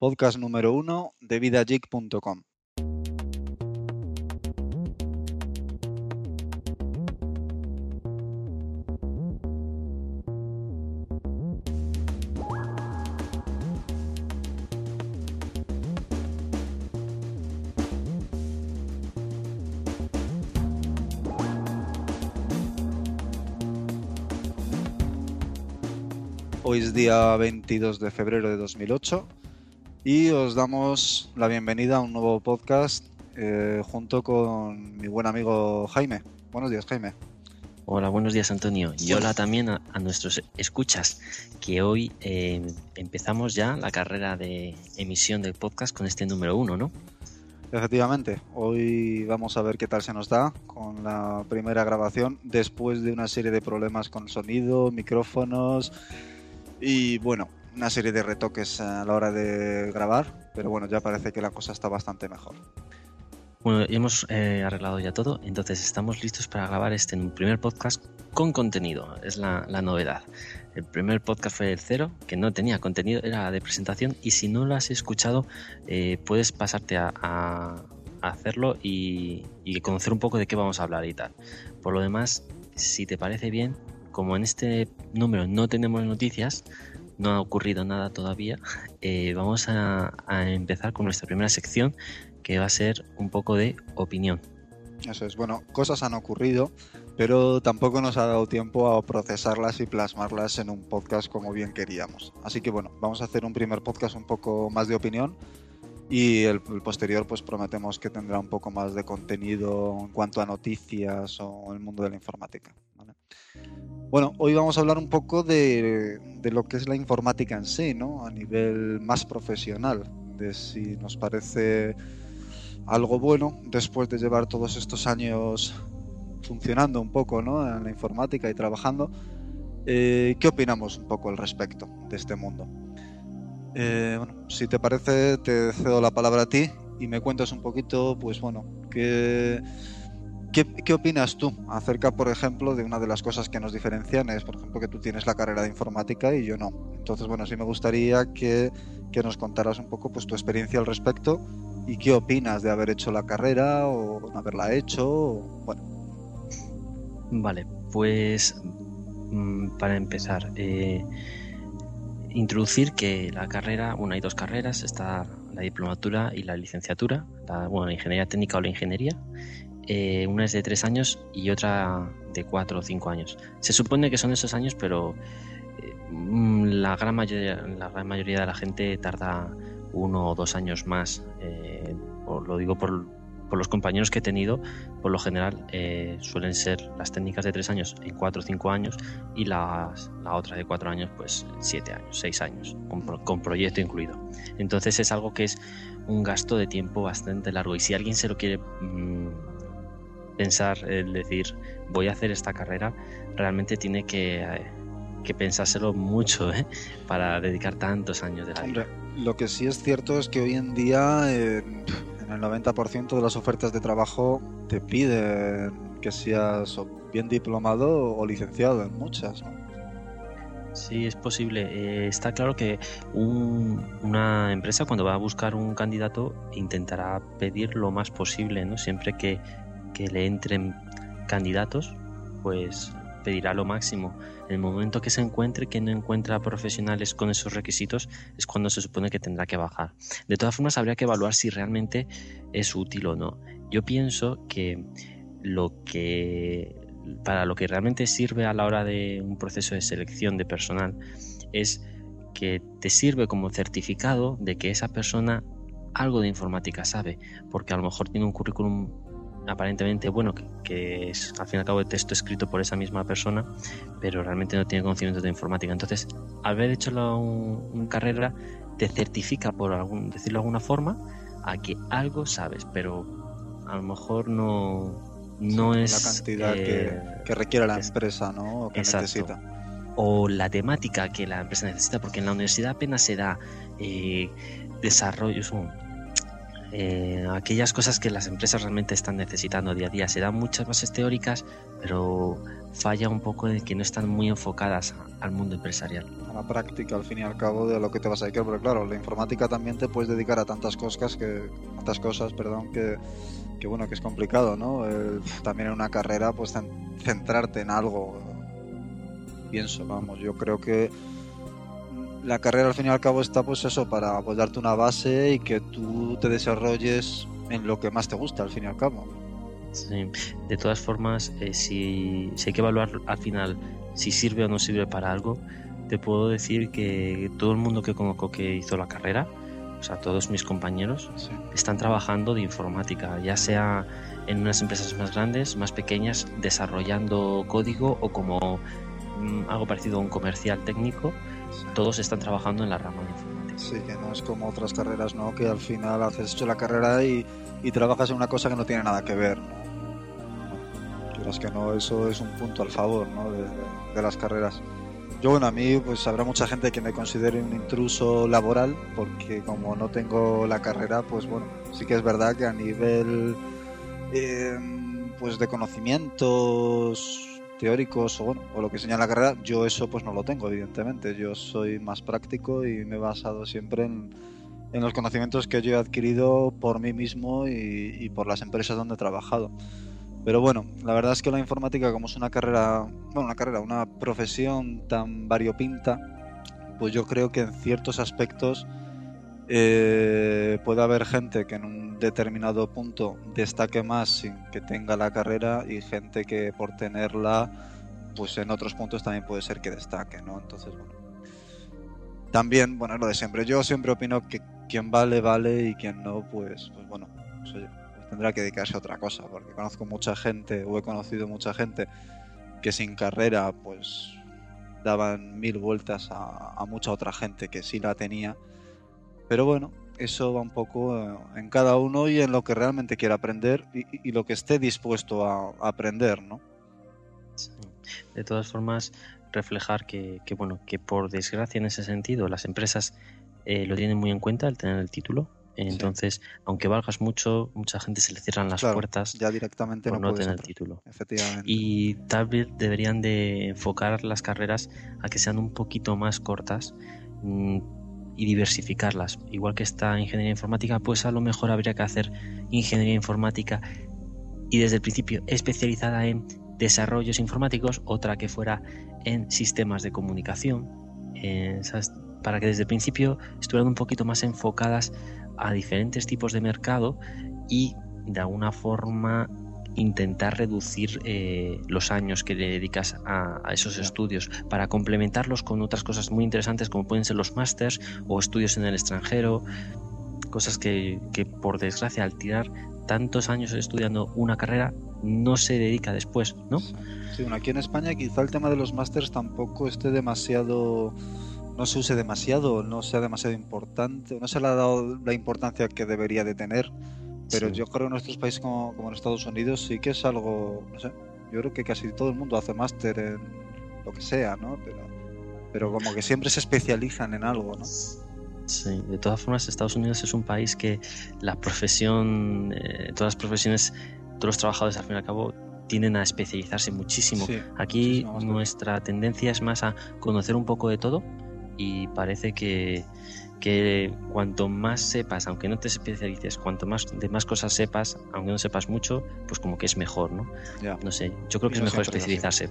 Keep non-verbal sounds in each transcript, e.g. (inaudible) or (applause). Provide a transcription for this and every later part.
podcast número uno de vidageek.com. Hoy es día 22 de febrero de 2008 y os damos la bienvenida a un nuevo podcast eh, junto con mi buen amigo Jaime. Buenos días, Jaime. Hola, buenos días, Antonio. Y hola también a, nuestros escuchas, que hoy eh, empezamos ya la carrera de emisión del podcast con este número uno, ¿no? Efectivamente, hoy vamos a ver qué tal se nos da con la primera grabación después de una serie de problemas con sonido, micrófonos y bueno, una serie de retoques a la hora de grabar, pero bueno, ya parece que la cosa está bastante mejor. Bueno, hemos eh, arreglado ya todo, entonces estamos listos para grabar este primer podcast con contenido, es la, novedad. El primer podcast fue el cero, que no tenía contenido, era de presentación, y si no lo has escuchado, eh, puedes pasarte a, hacerlo y, y conocer un poco de qué vamos a hablar y tal. Por lo demás, si te parece bien, como en este número no tenemos noticias, no ha ocurrido nada todavía, (laughs) eh, vamos a, empezar con nuestra primera sección que va a ser un poco de opinión. Eso es, bueno, cosas han ocurrido, pero tampoco nos ha dado tiempo a procesarlas y plasmarlas en un podcast como bien queríamos. Así que bueno, vamos a hacer un primer podcast un poco más de opinión y el, posterior pues prometemos que tendrá un poco más de contenido en cuanto a noticias o el mundo de la informática. Bueno, hoy vamos a hablar un poco de, lo que es la informática en sí, ¿no? A nivel más profesional, de si nos parece algo bueno después de llevar todos estos años funcionando un poco, ¿no? En la informática y trabajando. Eh, ¿Qué opinamos un poco al respecto de este mundo? Eh, bueno, si te parece, te cedo la palabra a ti y me cuentas un poquito, pues bueno, qué ¿Qué, opinas tú acerca, por ejemplo, de una de las cosas que nos diferencian? Es, por ejemplo, que tú tienes la carrera de informática y yo no. Entonces, bueno, sí me gustaría que, nos contaras un poco pues, tu experiencia al respecto y qué opinas de haber hecho la carrera o no haberla hecho. bueno. Vale, pues mm, para empezar, eh, introducir que la carrera, bueno, hay dos carreras, está la diplomatura y la licenciatura, la, bueno, la ingeniería técnica o la ingeniería. Eh, una es de tres años y otra de cuatro o cinco años. Se supone que son esos años, pero eh, la, gran mayoría, la gran mayoría de la gente tarda uno o dos años más. Eh, lo digo por, los compañeros que he tenido, por lo general suelen ser las técnicas de tres años en cuatro o cinco años y la otra de cuatro años, pues siete años, seis años, con, proyecto incluido. Entonces es algo que es un gasto de tiempo bastante largo y si alguien se lo quiere mm, pensar, el decir, voy a hacer esta carrera, realmente tiene que, eh, pensárselo mucho ¿eh? para dedicar tantos años de la vida. lo que sí es cierto es que hoy en día en el 90% de las ofertas de trabajo te piden que seas bien diplomado o licenciado en muchas. Sí, es posible. Eh, está claro que una empresa cuando va a buscar un candidato intentará pedir lo más posible, ¿no? Siempre que que le entren candidatos, pues pedirá lo máximo. En el momento que se encuentre que no encuentra profesionales con esos requisitos es cuando se supone que tendrá que bajar. De todas formas, habría que evaluar si realmente es útil o no. Yo pienso que lo que para lo que realmente sirve a la hora de un proceso de selección de personal es que te sirve como certificado de que esa persona algo de informática sabe, porque a lo mejor tiene un currículum aparentemente bueno, que, es al fin y al cabo el texto escrito por esa misma persona, pero realmente no tiene conocimiento de informática. Entonces, al haber hecho una carrera, te certifica, por algún, decirlo de alguna forma, a que algo sabes, pero a lo mejor no, no es... La cantidad que, eh, que, requiere la empresa, ¿no? O que necesita. O la temática que la empresa necesita, porque en la universidad apenas se da eh, desarrollo, eh, aquellas cosas que las empresas realmente están necesitando día a día. Se dan muchas bases teóricas, pero falla un poco de que no están muy enfocadas al mundo empresarial. A la práctica, al fin y al cabo, de lo que te vas a dedicar, porque claro, la informática también te puedes dedicar a tantas cosas que, tantas cosas, perdón, que, que bueno, que es complicado, ¿no? también en una carrera, pues centrarte en algo. Pienso, vamos, yo creo que la carrera al fin y al cabo está pues eso para pues, darte una base y que tú te desarrolles en lo que más te gusta al fin y al cabo. Sí. De todas formas, eh, si, hay que evaluar al final si sirve o no sirve para algo, te puedo decir que todo el mundo que conozco que hizo la carrera, o sea, todos mis compañeros, están trabajando de informática, ya sea en unas empresas más grandes, más pequeñas, desarrollando código o como mm, algo parecido a un comercial técnico todos están trabajando en la rama de informática. Sí, que no es como otras carreras, ¿no? Que al final haces hecho la carrera y, trabajas en una cosa que no tiene nada que ver, ¿no? Quieras que no, eso es un punto al favor, ¿no? De, las carreras. Yo, bueno, a mí, pues habrá mucha gente que me considere un intruso laboral, porque como no tengo la carrera, pues bueno, sí que es verdad que a nivel, eh, pues de conocimientos teóricos o, bueno, o lo que señala la carrera, yo eso pues no lo tengo, evidentemente. Yo soy más práctico y me he basado siempre en, en los conocimientos que yo he adquirido por mí mismo y, por las empresas donde he trabajado. Pero bueno, la verdad es que la informática como es una carrera, bueno, una carrera, una profesión tan variopinta, pues yo creo que en ciertos aspectos eh, puede haber gente que en un determinado punto destaque más sin que tenga la carrera y gente que por tenerla, pues en otros puntos también puede ser que destaque, ¿no? Entonces, bueno. También, bueno, lo de siempre. Yo siempre opino que quien vale, vale y quien no, pues, pues bueno, pues, pues tendrá que dedicarse a otra cosa, porque conozco mucha gente, o he conocido mucha gente que sin carrera, pues daban mil vueltas a, a mucha otra gente que sí la tenía pero bueno, eso va un poco eh, en cada uno y en lo que realmente quiera aprender y, lo que esté dispuesto a, aprender, ¿no? De todas formas, reflejar que, bueno, que por desgracia en ese sentido las empresas eh, lo tienen muy en cuenta el tener el título. Entonces, aunque valgas mucho, mucha gente se le cierran las puertas ya directamente por no, tener el título. Efectivamente. Y tal vez deberían de enfocar las carreras a que sean un poquito más cortas mm, y diversificarlas. Igual que esta ingeniería informática, pues a lo mejor habría que hacer ingeniería informática y desde el principio especializada en desarrollos informáticos, otra que fuera en sistemas de comunicación, para que desde el principio estuvieran un poquito más enfocadas a diferentes tipos de mercado y de alguna forma intentar reducir eh, los años que le dedicas a, esos estudios para complementarlos con otras cosas muy interesantes como pueden ser los másters o estudios en el extranjero, cosas que, por desgracia al tirar tantos años estudiando una carrera no se dedica después, ¿no? Sí, bueno, aquí en España quizá el tema de los másters tampoco esté demasiado no se use demasiado, no sea demasiado importante, no se le ha dado la importancia que debería de tener pero yo creo que en nuestros países como, en Estados Unidos sí que es algo, no sé, yo creo que casi todo el mundo hace máster en lo que sea, ¿no? Pero, pero como que siempre se especializan en algo, ¿no? Sí, de todas formas Estados Unidos es un país que la profesión, eh, todas las profesiones, todos los trabajadores al fin y al cabo tienden a especializarse muchísimo. Aquí nuestra tendencia es más a conocer un poco de todo y parece que, que cuanto más sepas, aunque no te especialices, cuanto más de más cosas sepas, aunque no sepas mucho, pues como que es mejor, ¿no? No sé, yo creo que es mejor especializarse.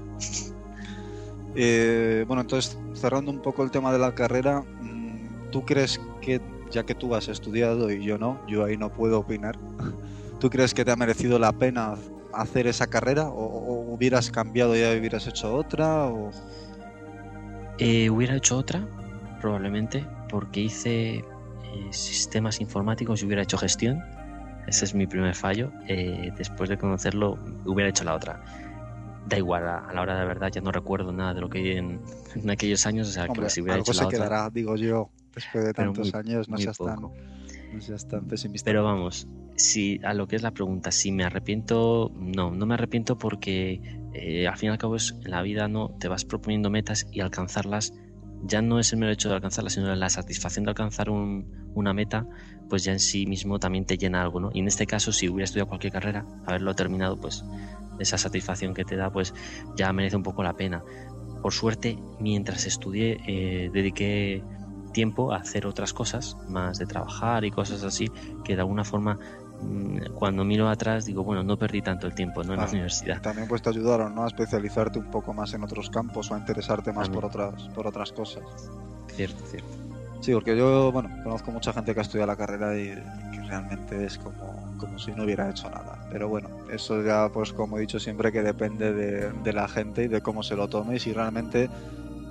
Eh, bueno, entonces, cerrando un poco el tema de la carrera, mm, ¿tú crees que, ya que tú has estudiado y yo no, yo ahí no puedo opinar, (laughs) ¿tú crees que te ha merecido la pena hacer esa carrera o, hubieras cambiado y ya hubieras hecho otra? O... Eh, hubiera hecho otra, probablemente, porque hice eh, sistemas informáticos y hubiera hecho gestión. Ese es mi primer fallo. Eh, después de conocerlo, hubiera hecho la otra. Da igual, a, la hora de la verdad ya no recuerdo nada de lo que en, (laughs) en aquellos años. O sea, que si hubiera algo se quedará, digo yo, después de tantos años, no seas, tan, no seas tan pesimista. Pero vamos, si a lo que es la pregunta, si me arrepiento, no, no me arrepiento porque eh, al fin y al cabo es, en la vida no te vas proponiendo metas y alcanzarlas ya no es el mero hecho de alcanzarla, sino la satisfacción de alcanzar un, una meta, pues ya en sí mismo también te llena algo, ¿no? Y en este caso, si hubiera estudiado cualquier carrera, haberlo terminado, pues esa satisfacción que te da, pues ya merece un poco la pena. Por suerte, mientras estudié, eh, dediqué tiempo a hacer otras cosas, más de trabajar y cosas así, que de alguna forma cuando miro atrás digo, bueno, no perdí tanto el tiempo ¿no? en la universidad. También pues te ayudaron ¿no? a especializarte un poco más en otros campos o a interesarte más por otras, por otras cosas. Cierto, cierto. Sí, porque yo, bueno, conozco mucha gente que ha estudiado la carrera y, que realmente es como, como si no hubiera hecho nada. Pero bueno, eso ya, pues como he dicho siempre, que depende de, de la gente y de cómo se lo tome y si realmente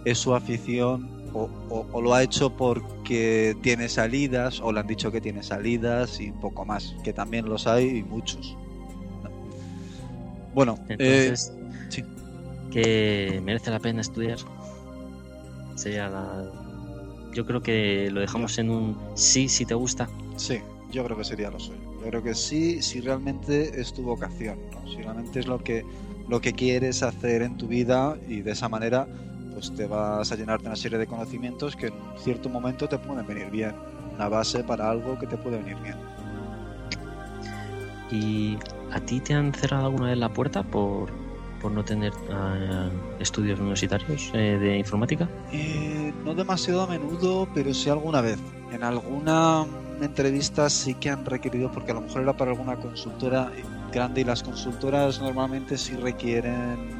es su afición o, o, lo ha hecho porque tiene salidas o le han dicho que tiene salidas y poco más, que también los hay y muchos. Bueno, entonces, eh, sí. que merece la pena estudiar. Sería la, yo creo que lo dejamos en un sí si te gusta. Sí, yo creo que sería lo suyo. Yo creo que sí, si realmente es tu vocación, si realmente es lo que, lo que quieres hacer en tu vida y de esa manera pues te vas a llenarte una serie de conocimientos que en cierto momento te pueden venir bien. Una base para algo que te puede venir bien. ¿Y a ti te han cerrado alguna vez la puerta por, por no tener uh, estudios universitarios eh, de informática? Eh, no demasiado a menudo, pero sí alguna vez. En alguna entrevista sí que han requerido, porque a lo mejor era para alguna consultora grande y las consultoras normalmente sí requieren,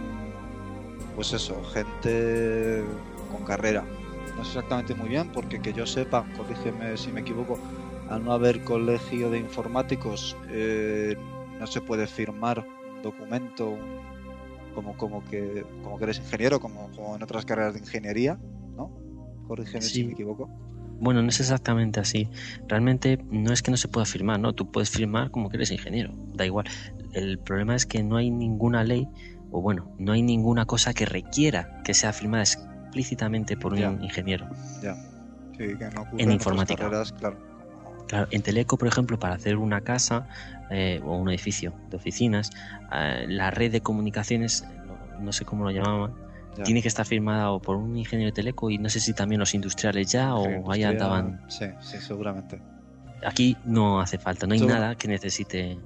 pues eso, gente con carrera. No sé exactamente muy bien, porque que yo sepa, corrígeme si me equivoco, al no haber colegio de informáticos, eh, no se puede firmar un documento, como, como, que, como que eres ingeniero, como, en otras carreras de ingeniería, ¿no? Corrígeme si me equivoco. Bueno, no es exactamente así. Realmente no es que no se pueda firmar, ¿no? Tú puedes firmar como que eres ingeniero, da igual. El problema es que no hay ninguna ley, o bueno, no hay ninguna cosa que requiera que sea firmada explícitamente por un ingeniero. Ya. Sí, que no en informática. claro. Claro, en Teleco, por ejemplo, para hacer una casa eh, o un edificio de oficinas, eh, la red de comunicaciones, no, sé cómo lo llamaban, tiene que estar firmada o por un ingeniero de Teleco y no sé si también los industriales ya o ahí andaban. Sí, sí, seguramente. Aquí no hace falta, no hay nada que necesite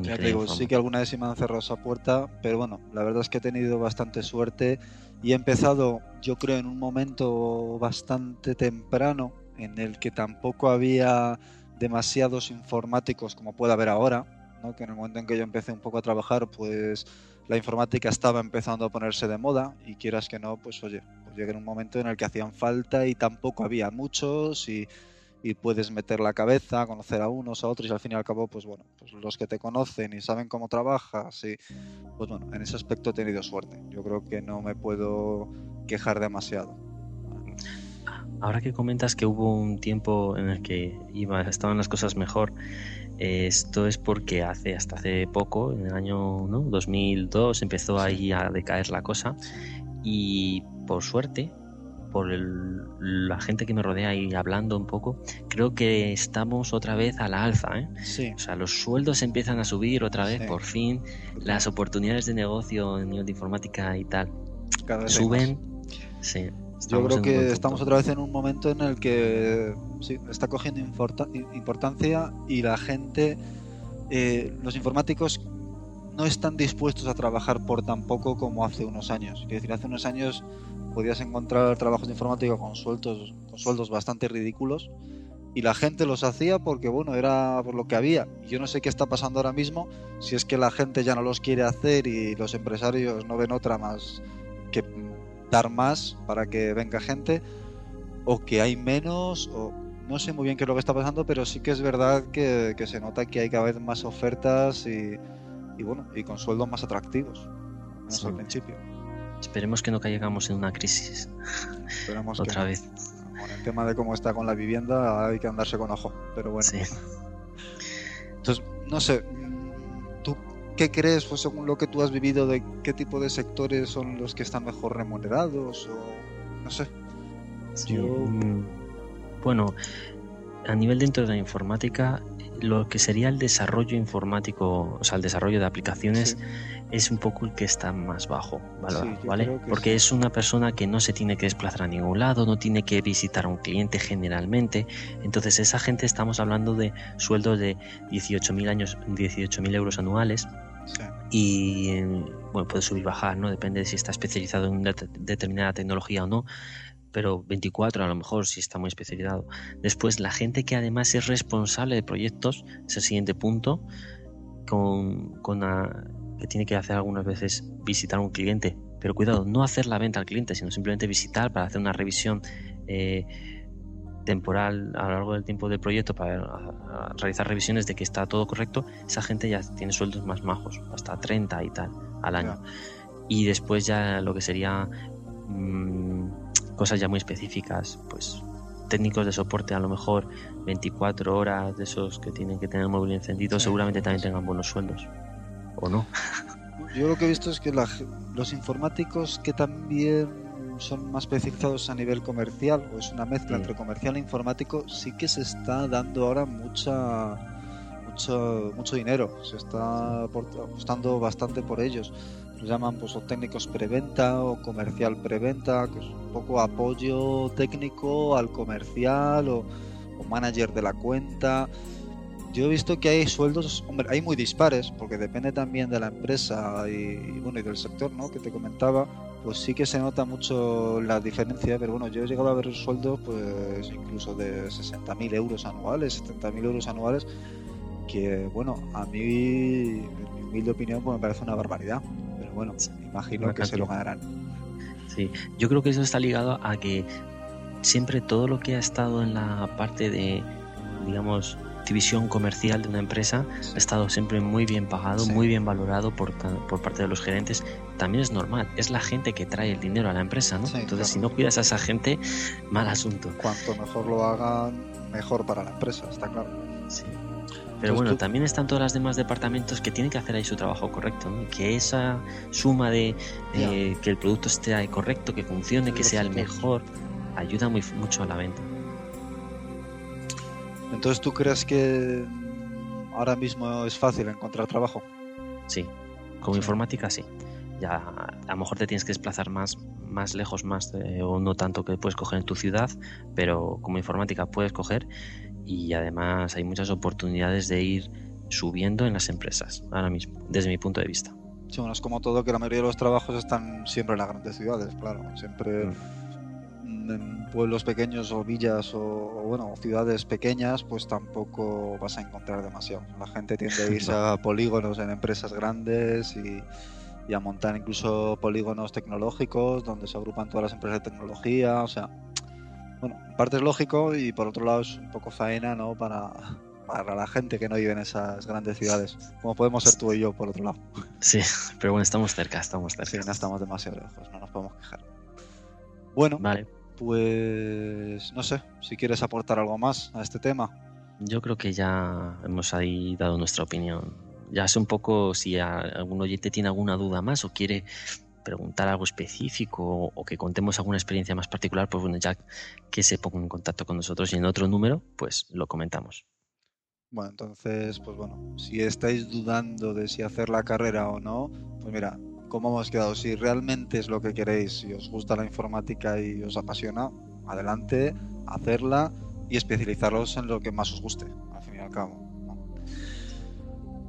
un ya te digo, sí que alguna vez sí me han cerrado esa puerta, pero bueno, la verdad es que he tenido bastante suerte y he empezado, yo creo, en un momento bastante temprano en el que tampoco había demasiados informáticos como puede haber ahora, ¿no? que en el momento en que yo empecé un poco a trabajar, pues la informática estaba empezando a ponerse de moda y quieras que no, pues oye, pues llegué en un momento en el que hacían falta y tampoco había muchos y, y, puedes meter la cabeza, conocer a unos, a otros y al fin y al cabo, pues bueno, pues los que te conocen y saben cómo trabajas y pues bueno, en ese aspecto he tenido suerte. Yo creo que no me puedo quejar demasiado. Ahora que comentas que hubo un tiempo en el que iba, estaban las cosas mejor, esto es porque hace hasta hace poco, en el año ¿no? 2002, empezó ahí a decaer la cosa y por suerte, por la gente que me rodea y hablando un poco, creo que estamos otra vez a la alza. ¿eh? Sí. O sea, los sueldos empiezan a subir otra vez, por fin, las oportunidades de negocio en nivel de informática y tal suben. Sí. Yo creo que estamos otra vez en un momento en el que sí, está cogiendo importancia y la gente, eh, los informáticos no están dispuestos a trabajar por tan poco como hace unos años. Es decir, hace unos años podías encontrar trabajos de informática con sueldos, con sueldos bastante ridículos y la gente los hacía porque bueno era por lo que había yo no sé qué está pasando ahora mismo si es que la gente ya no los quiere hacer y los empresarios no ven otra más que dar más para que venga gente o que hay menos o no sé muy bien qué es lo que está pasando pero sí que es verdad que, se nota que hay cada vez más ofertas y, bueno y con sueldos más atractivos menos al principio. Esperemos que no caigamos en una crisis. Esperemos otra vez. Con el tema de cómo está con la vivienda hay que andarse con ojo pero bueno. Entonces no sé ¿Qué crees, pues, según lo que tú has vivido, de qué tipo de sectores son los que están mejor remunerados? O no sé. Mm, bueno, a nivel dentro de la informática, lo que sería el desarrollo informático, o sea, el desarrollo de aplicaciones, es un poco el que está más bajo, ¿vale? Porque es una persona que no se tiene que desplazar a ningún lado, no tiene que visitar a un cliente generalmente. Entonces, esa gente estamos hablando de sueldos de 18.000 años, 18.000 euros anuales. Y bueno, puede subir bajar, ¿no? Depende de si está especializado en una determinada tecnología o no pero 24 a lo mejor si está muy especializado. Después, la gente que además es responsable de proyectos, es el siguiente punto, con, con que tiene que hacer algunas veces visitar a un cliente. Pero cuidado, no hacer la venta al cliente, sino simplemente visitar para hacer una revisión eh, temporal a lo largo del tiempo del proyecto para realizar revisiones de que está todo correcto. Esa gente ya tiene sueldos más majos, hasta 30 y tal al año. Y después ya lo que sería... Mm, cosas ya muy específicas, pues técnicos de soporte a lo mejor 24 horas de esos que tienen que tener el móvil encendido, seguramente también tengan buenos sueldos. ¿O no? Yo lo que he visto es que los informáticos que también son más especializados a nivel comercial, o es una mezcla entre comercial e informático, sí que se está dando ahora mucha mucho, mucho dinero, se está apostando bastante por ellos llaman pues o técnicos preventa o comercial preventa, que es un poco apoyo técnico al comercial o, manager de la cuenta. Yo he visto que hay sueldos, hombre, hay muy dispares, porque depende también de la empresa y, bueno y del sector, ¿no? Que te comentaba, pues sí que se nota mucho la diferencia, pero bueno, yo he llegado a ver sueldos, pues incluso de 60.000 euros anuales, 70.000 euros anuales, que bueno, a mí, en mi humilde opinión, pues me parece una barbaridad bueno, imagino que se lo ganarán. Sí, yo creo que eso está ligado a que siempre todo lo que ha estado en la parte de, digamos, división comercial de una empresa ha estado siempre muy bien pagado, muy bien valorado por, por, parte de los gerentes. También es normal, es la gente que trae el dinero a la empresa, ¿no? Entonces, si no cuidas a esa gente, mal asunto. Cuanto mejor lo hagan, mejor para la empresa, está claro. Sí. Pero bueno, también están todos los demás departamentos que tienen que hacer ahí su trabajo correcto, ¿no? que esa suma de que el producto esté correcto, que funcione, que sea el mejor, ayuda muy, mucho a la venta. Entonces, ¿tú crees que ahora mismo es fácil encontrar trabajo? Sí, como informática sí. Ya a lo mejor te tienes que desplazar más, más lejos, más eh, o no tanto que puedes coger en tu ciudad, pero como informática puedes coger y además hay muchas oportunidades de ir subiendo en las empresas ahora mismo, desde mi punto de vista. Sí, bueno, es como todo que la mayoría de los trabajos están siempre en las grandes ciudades, claro, siempre mm. en pueblos pequeños o villas o, bueno, ciudades pequeñas, pues tampoco vas a encontrar demasiado. La gente tiende a (laughs) irse a polígonos en empresas grandes y, y a montar incluso polígonos tecnológicos donde se agrupan todas las empresas de tecnología, o sea, bueno, en parte es lógico y por otro lado es un poco faena, ¿no? Para, para la gente que no vive en esas grandes ciudades, como podemos ser tú y yo, por otro lado. Sí, pero bueno, estamos cerca, estamos cerca. Sí, no estamos demasiado lejos, no nos podemos quejar. Bueno, vale. pues no sé, si quieres aportar algo más a este tema. Yo creo que ya hemos ahí dado nuestra opinión. Ya sé un poco si algún oyente tiene alguna duda más o quiere preguntar algo específico o, que contemos alguna experiencia más particular, pues bueno, ya que se ponga en contacto con nosotros y en otro número, pues lo comentamos. Bueno, entonces, pues bueno, si estáis dudando de si hacer la carrera o no, pues mira, ¿cómo hemos quedado? Si realmente es lo que queréis, si os gusta la informática y os apasiona, adelante, hacerla y especializaros en lo que más os guste, al fin y al cabo.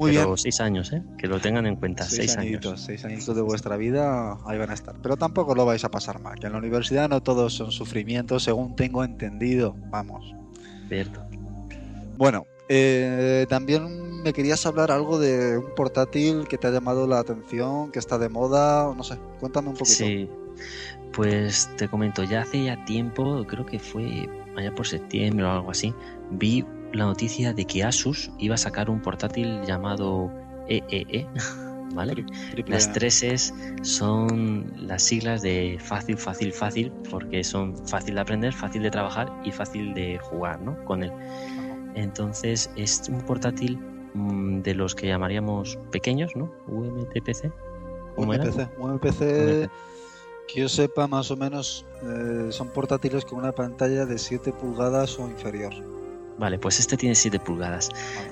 Muy Pero seis años, ¿eh? Que lo tengan en cuenta. Seis, años. Seis añitos de vuestra vida ahí van a estar. Pero tampoco lo vais a pasar mal. Que en la universidad no todos son sufrimientos, según tengo entendido. Vamos. Cierto. Bueno, eh, también me querías hablar algo de un portátil que te ha llamado la atención, que está de moda, no sé, cuéntame un poquito. Sí, pues te comento, ya hace ya tiempo, creo que fue allá por septiembre o algo así, vi la noticia de que Asus iba a sacar un portátil llamado EEE. E, (laughs) ¿Vale? las tres es son las siglas de fácil, fácil, fácil, porque son fácil de aprender, fácil de trabajar y fácil de jugar ¿no? con él. Entonces es un portátil mm, de los que llamaríamos pequeños, ¿no? UMTPC. UMPC, UMPC, que yo sepa más o menos eh, son portátiles con una pantalla de 7 pulgadas o inferior. Vale, pues este tiene 7 pulgadas.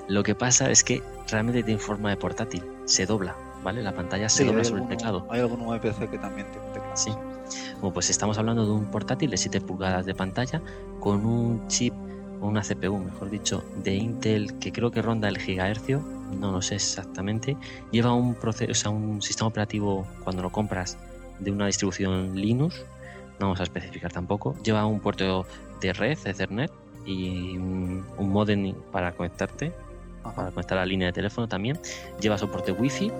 Lo que pasa es que realmente tiene forma de portátil, se dobla, ¿vale? La pantalla se dobla sobre el teclado. Hay algún VPC que también tiene teclado. Sí. Bueno, pues estamos hablando de un portátil de 7 pulgadas de pantalla con un chip o una CPU, mejor dicho, de Intel que creo que ronda el gigahercio, no lo sé exactamente. Lleva un proceso, o sea, un sistema operativo cuando lo compras de una distribución Linux, no vamos a especificar tampoco. Lleva un puerto de red, Ethernet y un, modem para conectarte, para conectar la línea de teléfono también. Lleva soporte Wi-Fi.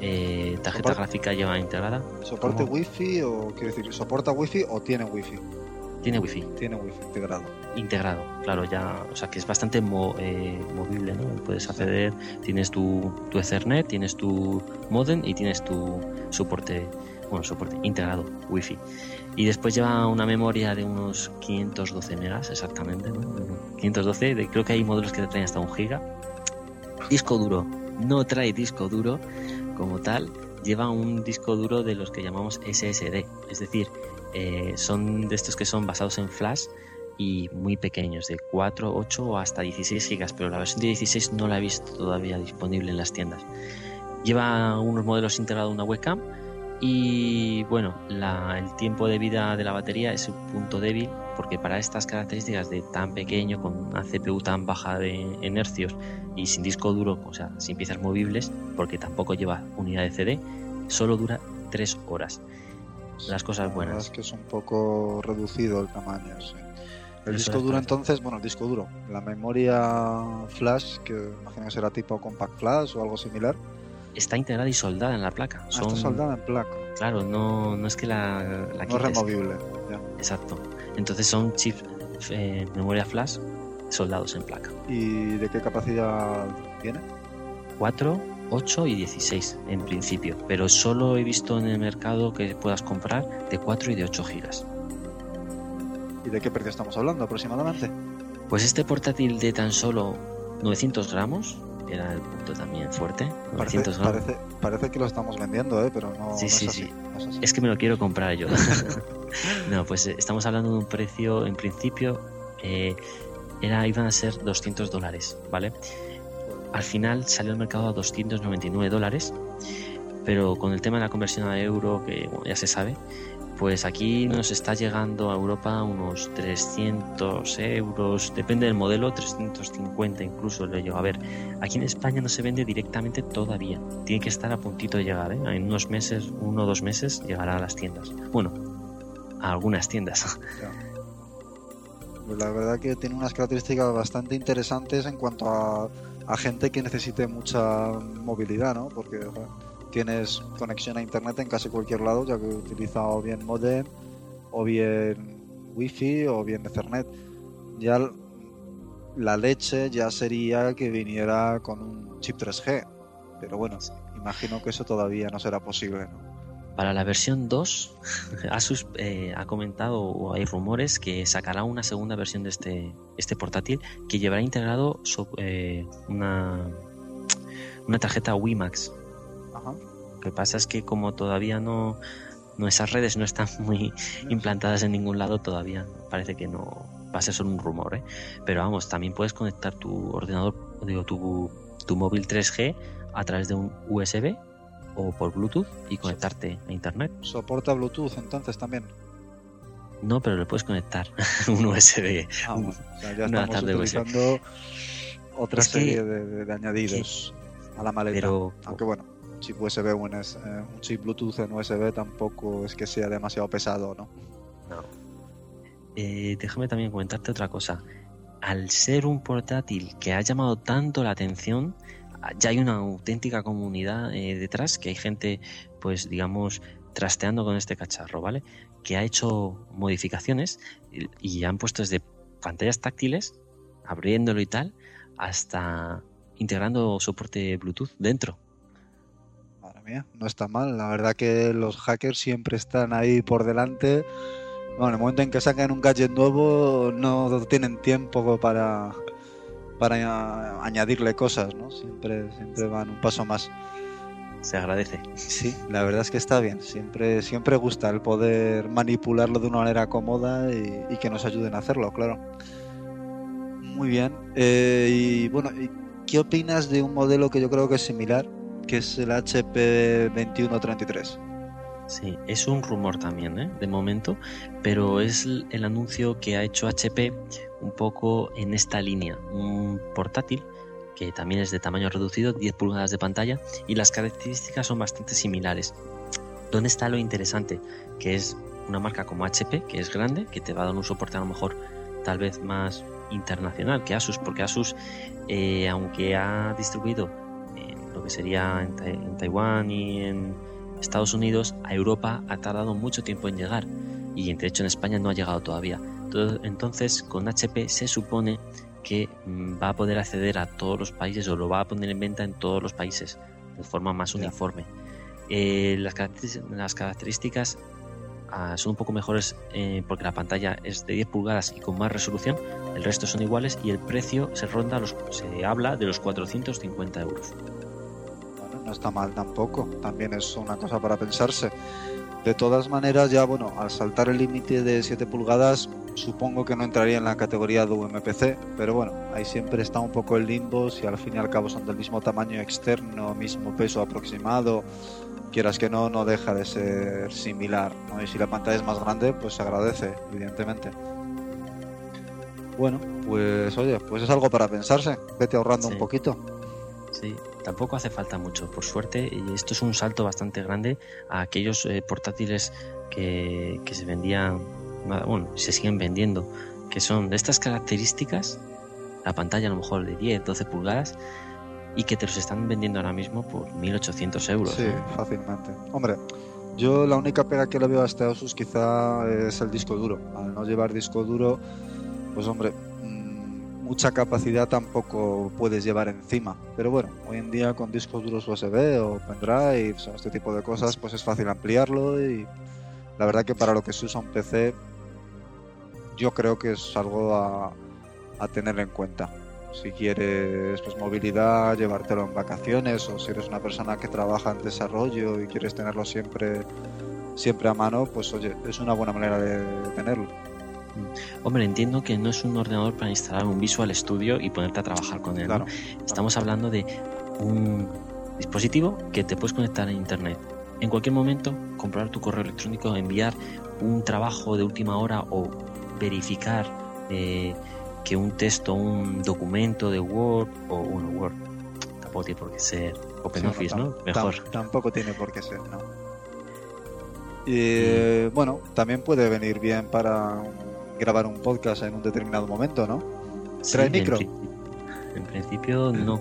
Eh, tarjeta gráfica lleva integrada. ¿Soporte Wi-Fi o quiero decir, soporta Wi-Fi o tiene Wi-Fi? Tiene wifi. Tiene wifi integrado. Integrado, claro, ya, o sea que es bastante eh, movible, ¿no? Puedes acceder, tienes tu, tu Ethernet, tienes tu modem y tienes tu soporte, bueno, soporte integrado, wifi. Y después lleva una memoria de unos 512 megas exactamente, ¿no? 512, creo que hay modelos que traen hasta un giga. Disco duro, no trae disco duro como tal, lleva un disco duro de los que llamamos SSD, es decir, eh, son de estos que son basados en flash y muy pequeños, de 4, 8 o hasta 16 gigas, pero la versión de 16 no la he visto todavía disponible en las tiendas. Lleva unos modelos integrados una webcam y bueno, el tiempo de vida de la batería es un punto débil porque para estas características de tan pequeño, con una CPU tan baja de, en hercios y sin disco duro, o sea, sin piezas movibles, porque tampoco lleva unidad de CD, solo dura 3 horas las cosas buenas. es que es un poco reducido el tamaño, El disco duro entonces, bueno, el disco duro, la memoria flash, que imagino que será tipo compact flash o algo similar. Está integrada y soldada en la placa. Ah, está soldada en placa. Claro, no, no es que la, la No es removible. Exacto. Entonces son chips eh, memoria flash soldados en placa. ¿Y de qué capacidad tiene? 4 8 y 16 en principio, pero solo he visto en el mercado que puedas comprar de 4 y de 8 gigas. ¿Y de qué precio estamos hablando aproximadamente? Pues este portátil de tan solo 900 gramos, era el punto también fuerte. parece, que lo estamos vendiendo, ¿eh? pero no, sí, sí, sí. es, que me lo quiero comprar yo. (laughs) (laughs) no, pues eh, estamos hablando de un precio, en principio, eh, era, iban a ser 200 dólares, ¿vale? al final salió al mercado a 299 dólares, pero con el tema de la conversión a euro, que ya se sabe, pues aquí nos está llegando a Europa unos 300 euros, depende del modelo, 350 incluso lo llego a ver. Aquí en España no se vende directamente todavía, tiene que estar a puntito de llegar, ¿eh? en unos meses, uno o dos meses llegará a las tiendas. Bueno, a algunas tiendas. Pues la verdad que tiene unas características bastante interesantes en cuanto a a gente que necesite mucha movilidad, ¿no? Porque tienes conexión a internet en casi cualquier lado, ya que utiliza o bien modem, o bien wifi, o bien ethernet. Ya la leche ya sería que viniera con un chip 3G, pero bueno, imagino que eso todavía no será posible, ¿no? Para la versión 2, (laughs) Asus eh, ha comentado o hay rumores que sacará una segunda versión de este, este portátil que llevará integrado eh, una, una tarjeta WiMAX. Lo que pasa es que como todavía no, no esas redes no están (laughs) muy implantadas en ningún lado todavía, parece que no va a ser solo un rumor, ¿eh? pero vamos, también puedes conectar tu ordenador, digo, tu, tu móvil 3G a través de un USB o por Bluetooth y conectarte a internet. ¿Soporta Bluetooth entonces también? No, pero le puedes conectar (laughs) un USB. Ah, ya (laughs) estamos utilizando otra serie de, añadidos a la maleta. Pero, Aunque bueno, chip USB un, eh, un chip Bluetooth en USB tampoco es que sea demasiado pesado, ¿no? No. Eh, déjame también comentarte otra cosa. Al ser un portátil que ha llamado tanto la atención, ya hay una auténtica comunidad eh, detrás, que hay gente, pues digamos, trasteando con este cacharro, ¿vale? Que ha hecho modificaciones y, han puesto desde pantallas táctiles, abriéndolo y tal, hasta integrando soporte Bluetooth dentro. Mía, no está mal. La verdad que los hackers siempre están ahí por delante. Bueno, en el momento en que sacan un gadget nuevo, no tienen tiempo para, para añadirle cosas, ¿no? Siempre, siempre van un paso más. Se agradece. Sí, la verdad es que está bien. Siempre, siempre gusta el poder manipularlo de una manera cómoda y, que nos ayuden a hacerlo, claro. Muy bien. Eh, y bueno, ¿qué opinas de un modelo que yo creo que es similar, que es el HP 2133? Sí, es un rumor también, ¿eh? de momento, pero es el anuncio que ha hecho HP un poco en esta línea. Un portátil que también es de tamaño reducido, 10 pulgadas de pantalla, y las características son bastante similares. ¿Dónde está lo interesante? Que es una marca como HP, que es grande, que te va a dar un soporte a lo mejor tal vez más internacional que Asus, porque Asus, eh, aunque ha distribuido lo que sería en Taiwán y en Estados Unidos a Europa ha tardado mucho tiempo en llegar y de hecho en España no ha llegado todavía. Entonces con HP se supone que mm, va a poder acceder a todos los países o lo va a poner en venta en todos los países de forma más uniforme. Eh, las, características, ah, son un poco mejores eh, porque la pantalla es de 10 pulgadas y con más resolución, el resto son iguales y el precio se ronda, los, se habla de los 450 euros no está mal tampoco, también es una cosa para pensarse. De todas maneras, ya bueno, al saltar el límite de 7 pulgadas, supongo que no entraría en la categoría de UMPC, pero bueno, ahí siempre está un poco el limbo, si al fin y al cabo son del mismo tamaño externo, mismo peso aproximado, quieras que no, no deja de ser similar, ¿no? Y si la pantalla es más grande, pues se agradece, evidentemente. Bueno, pues oye, pues es algo para pensarse, vete ahorrando un poquito. Sí, tampoco hace falta mucho, por suerte, y esto es un salto bastante grande a aquellos eh, portátiles que, se vendían, bueno, se siguen vendiendo, que son de estas características, la pantalla a lo mejor de 10, 12 pulgadas, y que te los están vendiendo ahora mismo por 1800 euros. Sí, fácilmente. Hombre, yo la única pega que le veo a este Asus quizá es el disco duro. Al no llevar disco duro, pues hombre, mucha capacidad tampoco puedes llevar encima. Pero bueno, hoy en día con discos duros USB o pendrive, o este tipo de cosas, pues es fácil ampliarlo y la verdad que para lo que se usa un PC, yo creo que es algo a, a tener en cuenta. Si quieres pues movilidad, llevártelo en vacaciones o si eres una persona que trabaja en desarrollo y quieres tenerlo siempre siempre a mano, pues oye, es una buena manera de tenerlo. Hombre, entiendo que no es un ordenador para instalar un Visual Studio y ponerte a trabajar con él. Estamos hablando de un dispositivo que te puedes conectar a Internet. En cualquier momento, comprobar tu correo electrónico, enviar un trabajo de última hora o verificar eh, que un texto, un documento de Word o un Word, tampoco tiene por qué ser OpenOffice, ¿no? Mejor. Tampoco tiene por qué ser, ¿no? Y bueno, también puede venir bien para grabar un podcast en un determinado momento, ¿no? ¿Trae micro? En, principio (laughs) no.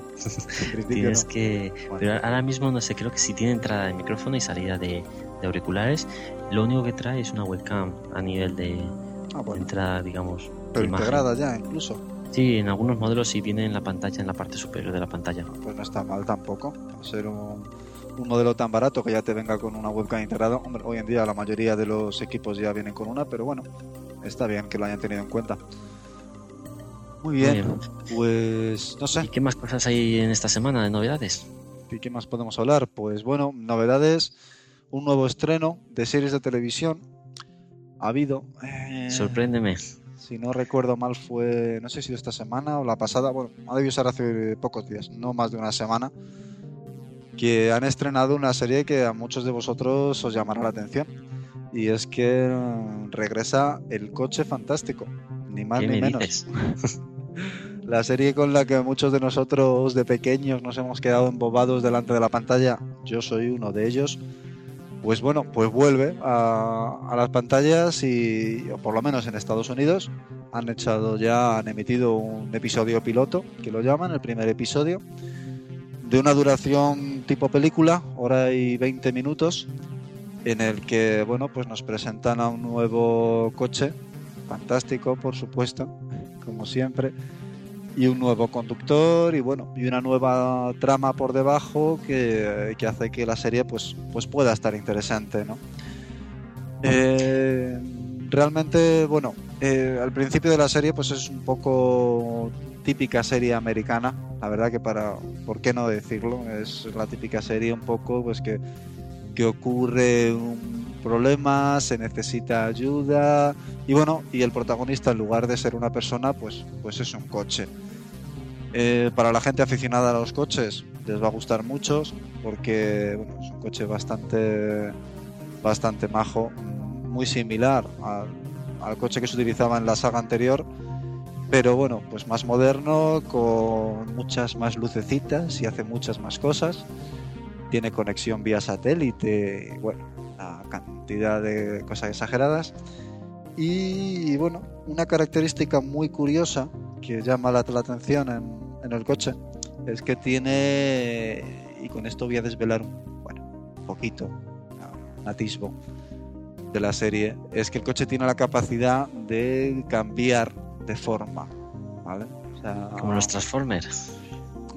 Tienes que. Pero ahora mismo no sé, creo que si tiene entrada de micrófono y salida de, auriculares, lo único que trae es una webcam a nivel de, ah, entrada, digamos. Pero integrada ya, incluso. Sí, en algunos modelos sí viene en la pantalla, en la parte superior de la pantalla. Pues no está mal tampoco. ser un, un modelo tan barato que ya te venga con una webcam integrada. Hombre, hoy en día la mayoría de los equipos ya vienen con una, pero bueno, está bien que lo hayan tenido en cuenta. Muy bien, pues no sé. ¿Y qué más cosas hay en esta semana de novedades? ¿Y qué más podemos hablar? Pues bueno, novedades, un nuevo estreno de series de televisión. Ha habido. Eh, Sorpréndeme. Si no recuerdo mal, fue, no sé si esta semana o la pasada, bueno, ha debido ser hace pocos días, no más de una semana, que han estrenado una serie que a muchos de vosotros os llamará la atención y es que regresa El Coche Fantástico, ni más ni menos. (laughs) la serie con la que muchos de nosotros de pequeños nos hemos quedado embobados delante de la pantalla, yo soy uno de ellos, pues bueno, pues vuelve a, las pantallas y, o por lo menos en Estados Unidos, han echado ya, han emitido un episodio piloto, que lo llaman, el primer episodio, de una duración tipo película, hora y 20 minutos, en el que bueno pues nos presentan a un nuevo coche fantástico por supuesto como siempre y un nuevo conductor y bueno y una nueva trama por debajo que, hace que la serie pues pues pueda estar interesante no eh, realmente bueno eh, al principio de la serie pues es un poco típica serie americana la verdad que para por qué no decirlo es la típica serie un poco pues que que ocurre un problemas, se necesita ayuda y bueno, y el protagonista en lugar de ser una persona, pues, pues es un coche. Eh, para la gente aficionada a los coches les va a gustar mucho porque es un coche bastante, bastante majo, muy similar al, al coche que se utilizaba en la saga anterior, pero bueno, pues más moderno, con muchas más lucecitas y hace muchas más cosas. Tiene conexión vía satélite, bueno, una cantidad de cosas exageradas. Y, bueno, una característica muy curiosa que llama la, la atención en, en, el coche es que tiene, y con esto voy a desvelar un, bueno, un poquito, un atisbo de la serie, es que el coche tiene la capacidad de cambiar de forma, ¿vale? Como los Transformers.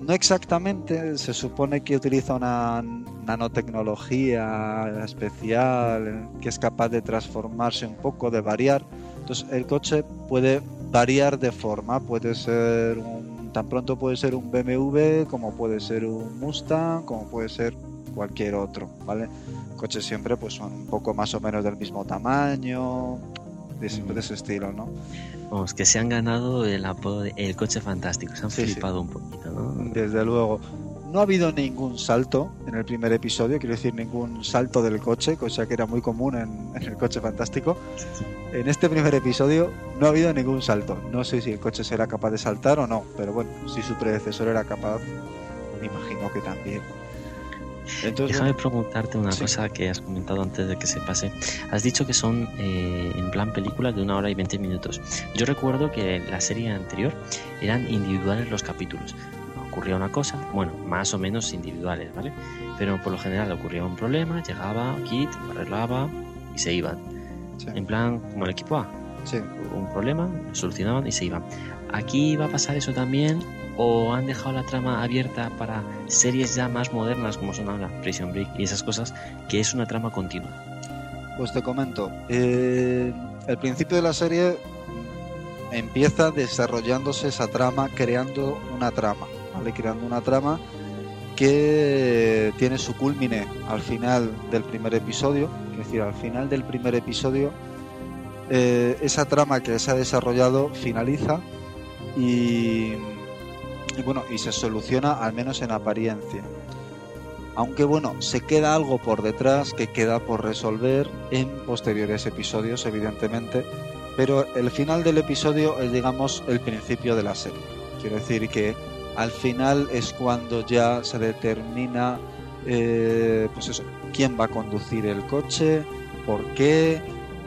No exactamente, se supone que utiliza una nanotecnología especial que es capaz de transformarse un poco, de variar. Entonces el coche puede variar de forma, puede ser un, tan pronto puede ser un BMW como puede ser un Mustang, como puede ser cualquier otro, ¿vale? Coches siempre pues son un poco más o menos del mismo tamaño, de, de ese estilo, ¿no? Vamos, que se han ganado el apodo de el coche fantástico, se han sí, flipado sí. un poquito. Desde luego. No ha habido ningún salto en el primer episodio, quiero decir, ningún salto del coche, cosa que era muy común en, en el coche fantástico. En este primer episodio no ha habido ningún salto. No sé si el coche será capaz de saltar o no, pero bueno, si su predecesor era capaz, me imagino que también. Entonces, Déjame preguntarte una sí. cosa que has comentado antes de que se pase. Has dicho que son eh, en plan películas de una hora y veinte minutos. Yo recuerdo que en la serie anterior eran individuales los capítulos. Ocurría una cosa, bueno, más o menos individuales, ¿vale? Pero por lo general ocurría un problema, llegaba Kit, arreglaba y se iban. Sí. En plan, como el equipo A. Sí. Un problema, lo solucionaban y se iban. Aquí va a pasar eso también o han dejado la trama abierta para series ya más modernas como son ahora Prison Break y esas cosas, que es una trama continua? Pues te comento, eh, el principio de la serie empieza desarrollándose esa trama, creando una trama, Creando una trama que tiene su culmine al final del primer episodio, es decir, al final del primer episodio, eh, esa trama que se ha desarrollado finaliza y y bueno, y se soluciona al menos en apariencia. Aunque bueno, se queda algo por detrás que queda por resolver en posteriores episodios, evidentemente, pero el final del episodio es digamos el principio de la serie. Quiero decir que al final es cuando ya se determina eh, pues eso, quién va a conducir el coche, por qué,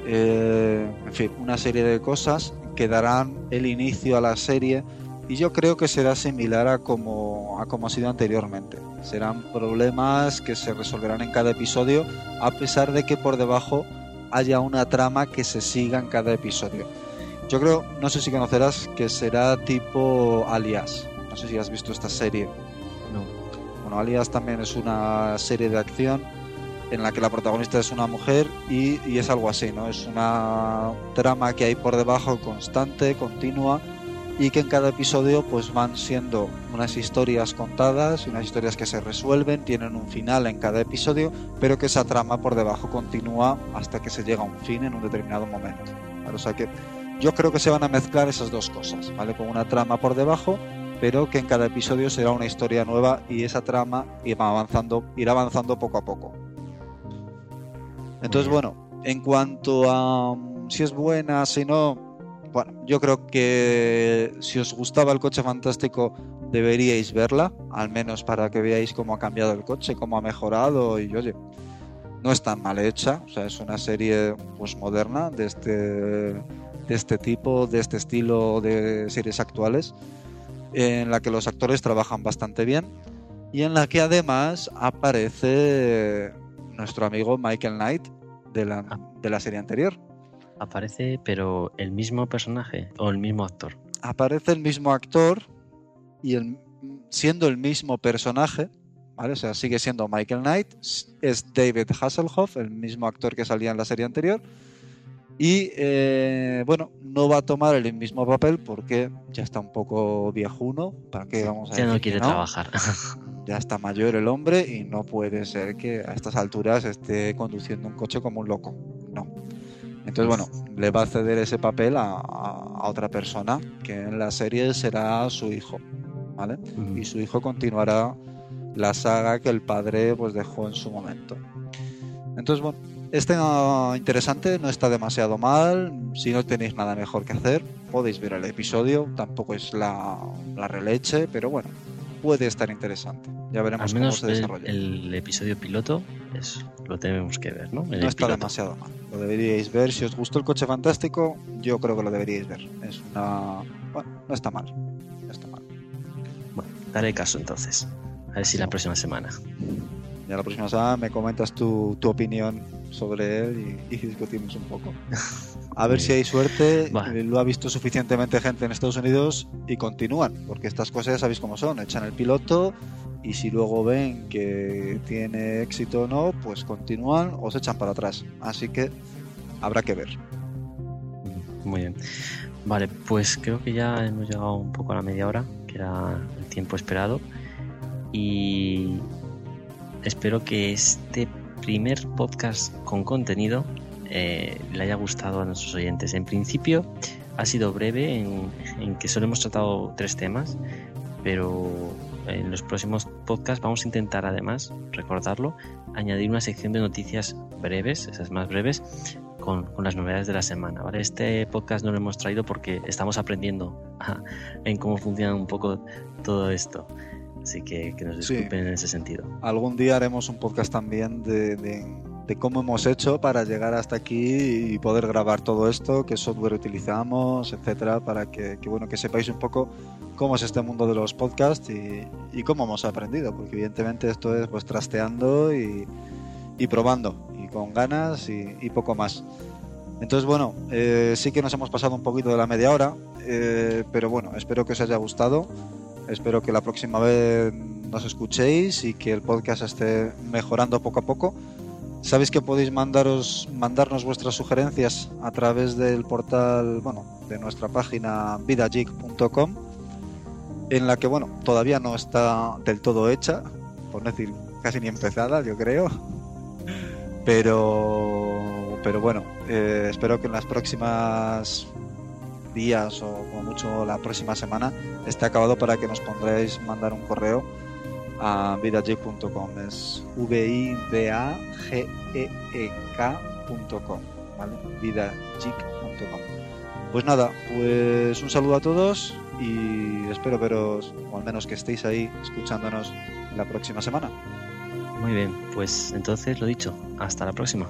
eh, en fin, una serie de cosas que darán el inicio a la serie y yo creo que será similar a como, a como ha sido anteriormente. Serán problemas que se resolverán en cada episodio, a pesar de que por debajo haya una trama que se siga en cada episodio. Yo creo, no sé si conocerás, que será tipo Alias. No sé si has visto esta serie. No. Bueno, Alias también es una serie de acción en la que la protagonista es una mujer y, y es algo así, ¿no? Es una trama que hay por debajo constante, continua y que en cada episodio pues van siendo unas historias contadas, unas historias que se resuelven, tienen un final en cada episodio, pero que esa trama por debajo continúa hasta que se llega a un fin en un determinado momento. ¿vale? O sea que yo creo que se van a mezclar esas dos cosas, ¿vale? Con una trama por debajo, pero que en cada episodio será una historia nueva y esa trama irá avanzando, irá avanzando poco a poco. Entonces, bueno, en cuanto a um, si es buena, si no, bueno, yo creo que si os gustaba el coche fantástico deberíais verla, al menos para que veáis cómo ha cambiado el coche, cómo ha mejorado y oye, no es tan mal hecha, o sea, es una serie pues moderna de este de este tipo, de este estilo de series actuales, en la que los actores trabajan bastante bien y en la que además aparece nuestro amigo Michael Knight de la, de la serie anterior aparece, pero el mismo personaje o el mismo actor. Aparece el mismo actor y el, siendo el mismo personaje, ¿vale? O sea, sigue siendo Michael Knight, es David Hasselhoff, el mismo actor que salía en la serie anterior. Y eh, bueno, no va a tomar el mismo papel porque ya está un poco viejuno. ¿Para qué vamos a Ya no quiere no? trabajar. (laughs) ya está mayor el hombre y no puede ser que a estas alturas esté conduciendo un coche como un loco. No. Entonces, bueno, le va a ceder ese papel a, a otra persona, que en la serie será su hijo, ¿vale? Y su hijo continuará la saga que el padre pues dejó en su momento. Entonces, bueno, este interesante, no está demasiado mal. Si no tenéis nada mejor que hacer, podéis ver el episodio. Tampoco es la, la releche, pero bueno, puede estar interesante. Ya veremos cómo se desarrolla. El, episodio piloto es, lo tenemos que ver, ¿no? no está demasiado mal. Lo deberíais ver. Si os gustó el coche fantástico, yo creo que lo deberíais ver. Es una. Bueno, no está mal. No está mal. Bueno, daré caso entonces. A ver si la próxima semana. Ya la próxima semana me comentas tu, tu opinión sobre él y, discutimos un poco. (laughs) A ver si hay suerte, lo ha visto suficientemente gente en Estados Unidos y continúan, porque estas cosas ya sabéis cómo son, echan el piloto y si luego ven que tiene éxito o no, pues continúan o se echan para atrás. Así que habrá que ver. Muy bien. Vale, pues creo que ya hemos llegado un poco a la media hora, que era el tiempo esperado. Y espero que este primer podcast con contenido eh, le haya gustado a nuestros oyentes. En principio ha sido breve en, que solo hemos tratado tres temas, pero en los próximos podcasts vamos a intentar además, recordarlo, añadir una sección de noticias breves, esas más breves, con, las novedades de la semana. ¿vale? Este podcast no lo hemos traído porque estamos aprendiendo (laughs) en cómo funciona un poco todo esto. Así que que nos disculpen en ese sentido. Algún día haremos un podcast también de, de, cómo hemos hecho para llegar hasta aquí y poder grabar todo esto, qué software utilizamos, etcétera, para que, bueno que sepáis un poco cómo es este mundo de los podcasts y, y cómo hemos aprendido, porque evidentemente esto es pues trasteando y, y probando y con ganas y, poco más. Entonces, bueno, eh, sí que nos hemos pasado un poquito de la media hora, eh, pero bueno, espero que os haya gustado. Espero que la próxima vez nos escuchéis y que el podcast esté mejorando poco a poco. Sabéis que podéis mandaros, mandarnos vuestras sugerencias a través del portal, bueno, de nuestra página vidajig.com, en la que, bueno, todavía no está del todo hecha, por decir casi ni empezada, yo creo. Pero, pero bueno, eh, espero que en las próximas días o como mucho la próxima semana esté acabado para que nos pondréis mandar un correo a vidajig.com es v i d a g e ¿vale? pues nada pues un saludo a todos y espero veros o al menos que estéis ahí escuchándonos la próxima semana. Muy bien pues entonces lo dicho hasta la próxima